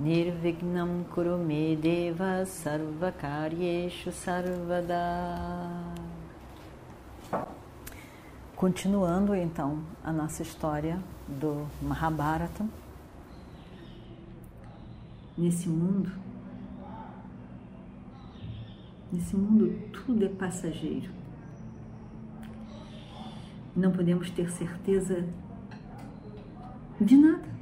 Nirvignam Kurume Deva Sarvakaryeshu Sarvada Continuando então a nossa história do Mahabharata. Nesse mundo, nesse mundo tudo é passageiro. Não podemos ter certeza de nada.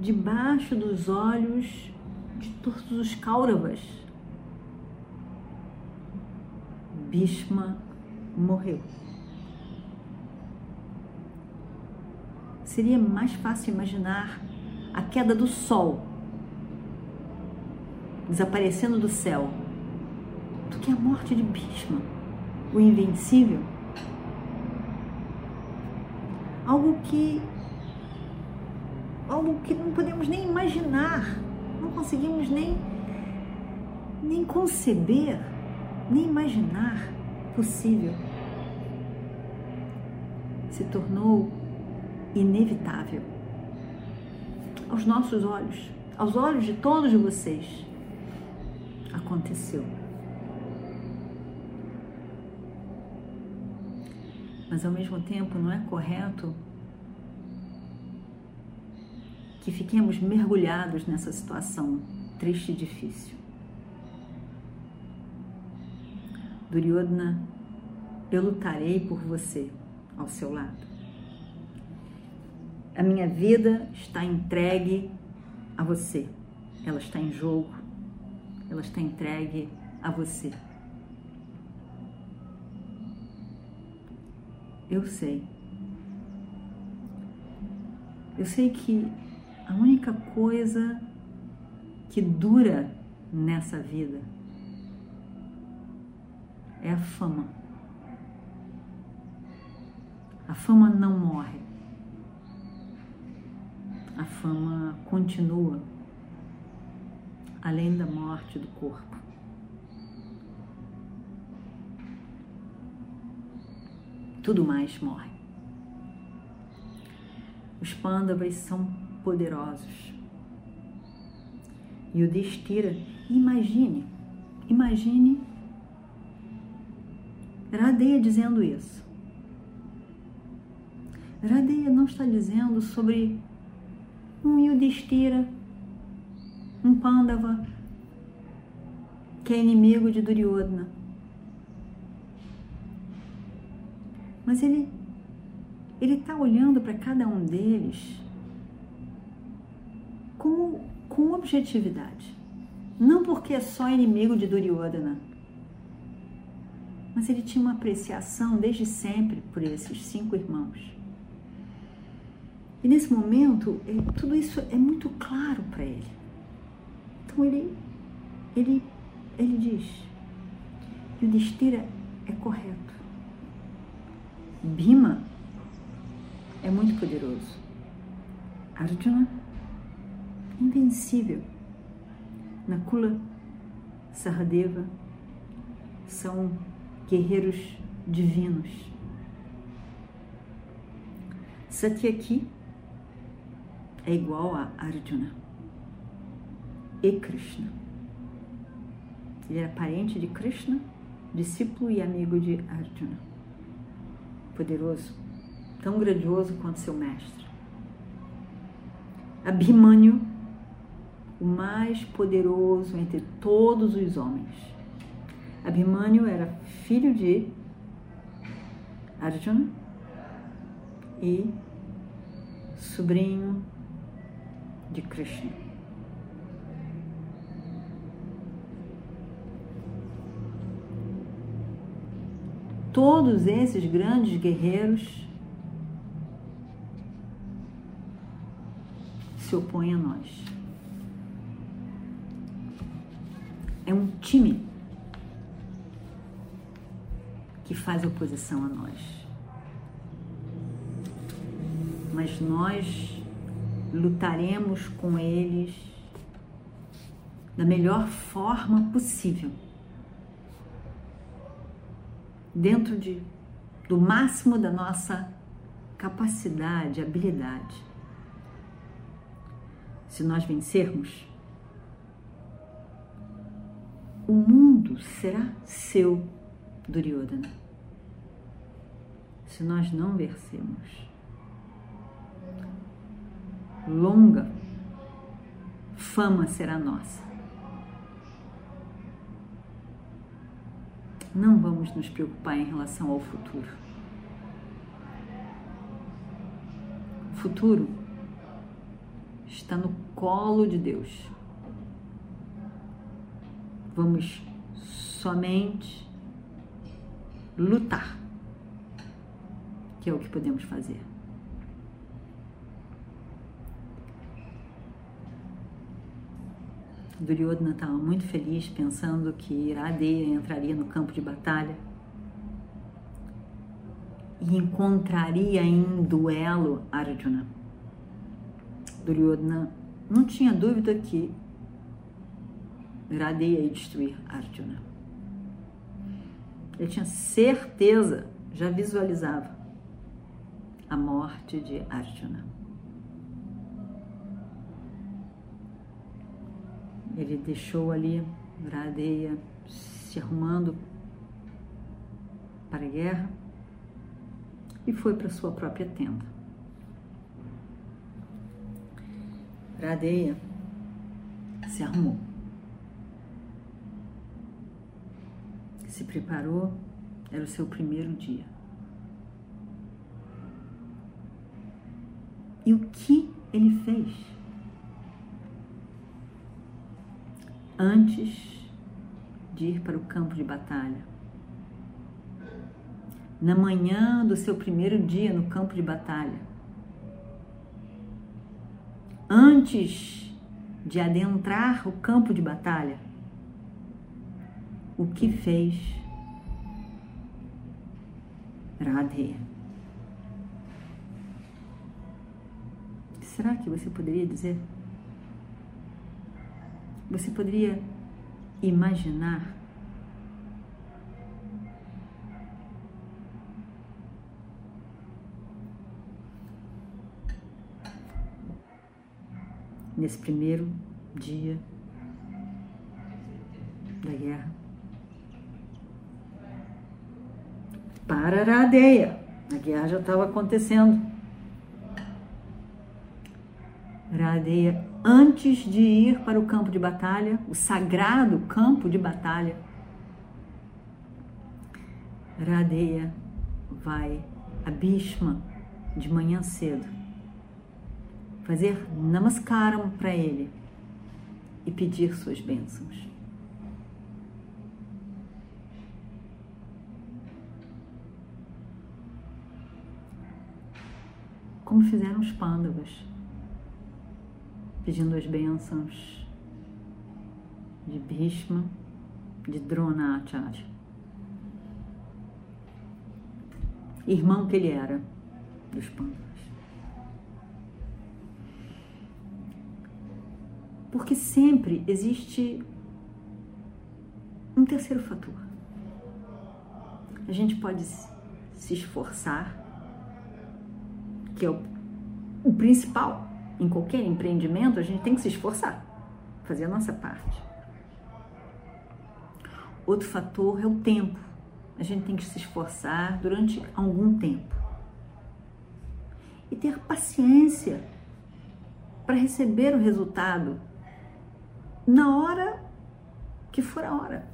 Debaixo dos olhos de todos os Kauravas. Bhishma morreu. Seria mais fácil imaginar a queda do sol desaparecendo do céu do que a morte de Bhishma, o invencível. Algo que algo que não podemos nem imaginar, não conseguimos nem, nem conceber, nem imaginar possível. Se tornou inevitável. Aos nossos olhos, aos olhos de todos vocês, aconteceu. Mas ao mesmo tempo não é correto que fiquemos mergulhados nessa situação triste e difícil. Duryodhana, eu lutarei por você ao seu lado. A minha vida está entregue a você. Ela está em jogo. Ela está entregue a você. Eu sei. Eu sei que a única coisa que dura nessa vida é a fama. A fama não morre. A fama continua além da morte do corpo. Tudo mais morre. Os pândavas são poderosos. E o Destira, imagine, imagine Radeia dizendo isso. Radeia não está dizendo sobre um Yudhishthira, um Pandava, que é inimigo de Duryodhana. Mas ele ele está olhando para cada um deles com, objetividade. Não porque é só inimigo de Duryodhana, mas ele tinha uma apreciação desde sempre por esses cinco irmãos. E nesse momento, ele, tudo isso é muito claro para ele. Então ele, ele, ele diz: Yudhishthira é correto. Bhima é muito poderoso. Arjuna invencível. Nakula, Sahadeva são guerreiros divinos. Satyaki é igual a Arjuna e Krishna. Ele era parente de Krishna, discípulo e amigo de Arjuna. Poderoso, tão grandioso quanto seu mestre. Abhimanyu o mais poderoso entre todos os homens. Abhimanyu era filho de Arjuna e sobrinho de Krishna. Todos esses grandes guerreiros se opõem a nós. Time que faz oposição a nós. Mas nós lutaremos com eles da melhor forma possível, dentro de, do máximo da nossa capacidade, habilidade. Se nós vencermos, o mundo será seu, Duryodhana. Se nós não vencermos, longa fama será nossa. Não vamos nos preocupar em relação ao futuro. O futuro está no colo de Deus. Vamos somente lutar, que é o que podemos fazer. Duryodhana estava muito feliz pensando que Iradeya entraria no campo de batalha e encontraria em duelo Arjuna. Duryodhana não tinha dúvida que Iradeya ia destruir Arjuna. Ele tinha certeza, já visualizava a morte de Arjuna. Ele deixou ali Iradeya se arrumando para a guerra e foi para sua própria tenda. Radeia se arrumou, se preparou, era o seu primeiro dia. E o que ele fez? Antes de ir para o campo de batalha, na manhã do seu primeiro dia no campo de batalha, antes de adentrar o campo de batalha, o que fez Radhe? Será que você poderia dizer? Você poderia imaginar nesse primeiro dia da guerra. Para Radeia. A guerra já estava acontecendo. Radeia, antes de ir para o campo de batalha, o sagrado campo de batalha, Radeia vai a Bhishma de manhã cedo fazer namaskaram para ele e pedir suas bênçãos. Como fizeram os pândavas, pedindo as bênçãos de Bhishma, de Dronacharya. Irmão que ele era dos pândavas. Porque sempre existe um terceiro fator. A gente pode se esforçar, que é o, o principal. Em qualquer empreendimento, a gente tem que se esforçar, fazer a nossa parte. Outro fator é o tempo. A gente tem que se esforçar durante algum tempo. E ter paciência para receber o resultado na hora que for a hora.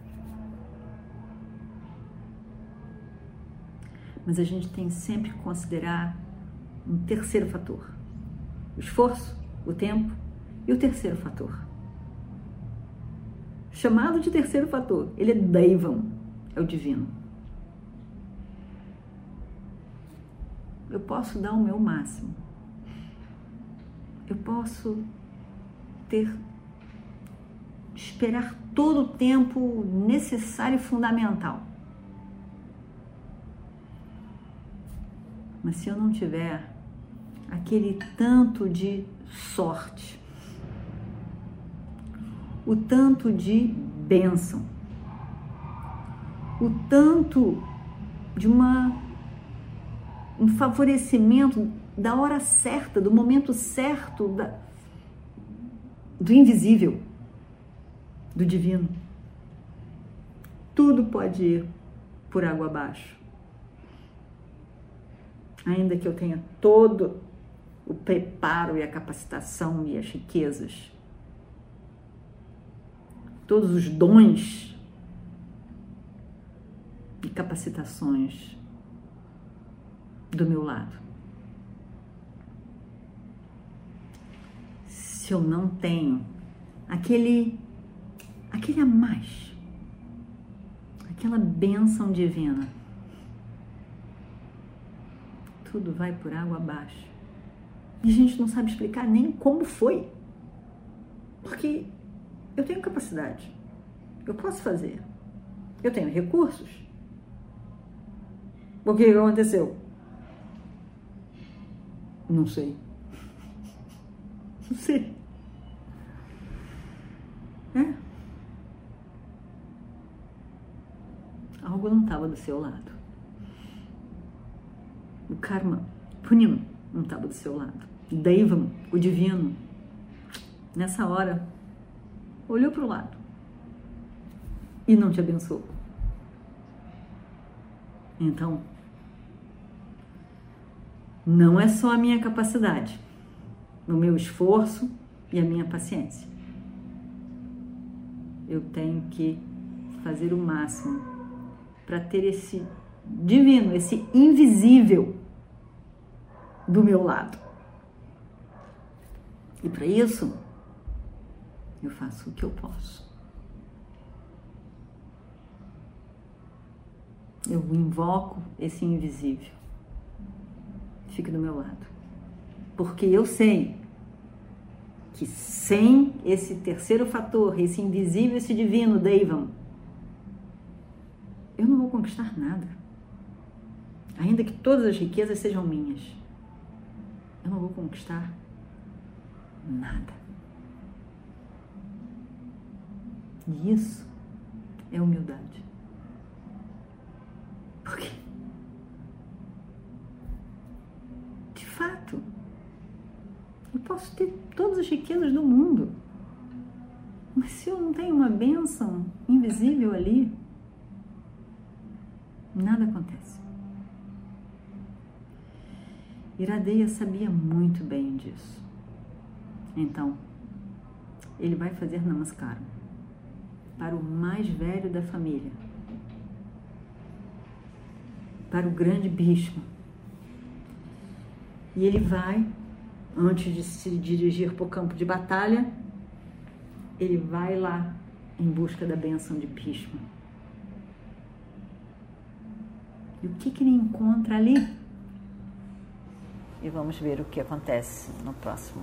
Mas a gente tem sempre que considerar um terceiro fator: o esforço, o tempo e o terceiro fator. Chamado de terceiro fator, ele é Daivam, é o divino. Eu posso dar o meu máximo. Eu posso ter esperar todo o tempo necessário e fundamental. Mas se eu não tiver aquele tanto de sorte, o tanto de bênção, o tanto de uma um favorecimento da hora certa, do momento certo, da, do invisível, do divino. Tudo pode ir por água abaixo. Ainda que eu tenha todo o preparo e a capacitação e as riquezas, todos os dons e capacitações do meu lado. Se eu não tenho aquele aquele a mais, aquela bênção divina, tudo vai por água abaixo. E a gente não sabe explicar nem como foi. Porque eu tenho capacidade, eu posso fazer, eu tenho recursos. O que aconteceu? Não sei. Não sei. É? Algo não estava do seu lado. O karma, Punim, não estava do seu lado. Deivam, o divino, nessa hora, olhou para o lado e não te abençoou. Então, não é só a minha capacidade, o meu esforço e a minha paciência. Eu tenho que fazer o máximo para ter esse divino, esse invisível do meu lado. E para isso, eu faço o que eu posso. Eu invoco esse invisível fique do meu lado. Porque eu sei que sem esse terceiro fator, esse invisível, esse divino, Deivam, eu não vou conquistar nada. Ainda que todas as riquezas sejam minhas, eu não vou conquistar nada. E isso é humildade. Por quê? fato. Eu posso ter todas as riquezas do mundo, mas se eu não tenho uma bênção invisível ali, nada acontece. Iradeia sabia muito bem disso. Então, ele vai fazer namaskaram para o mais velho da família, para o grande Bhishma, e ele vai, antes de se dirigir para o campo de batalha, ele vai lá em busca da benção de Bhishma. E o que, que ele encontra ali? E vamos ver o que acontece no próximo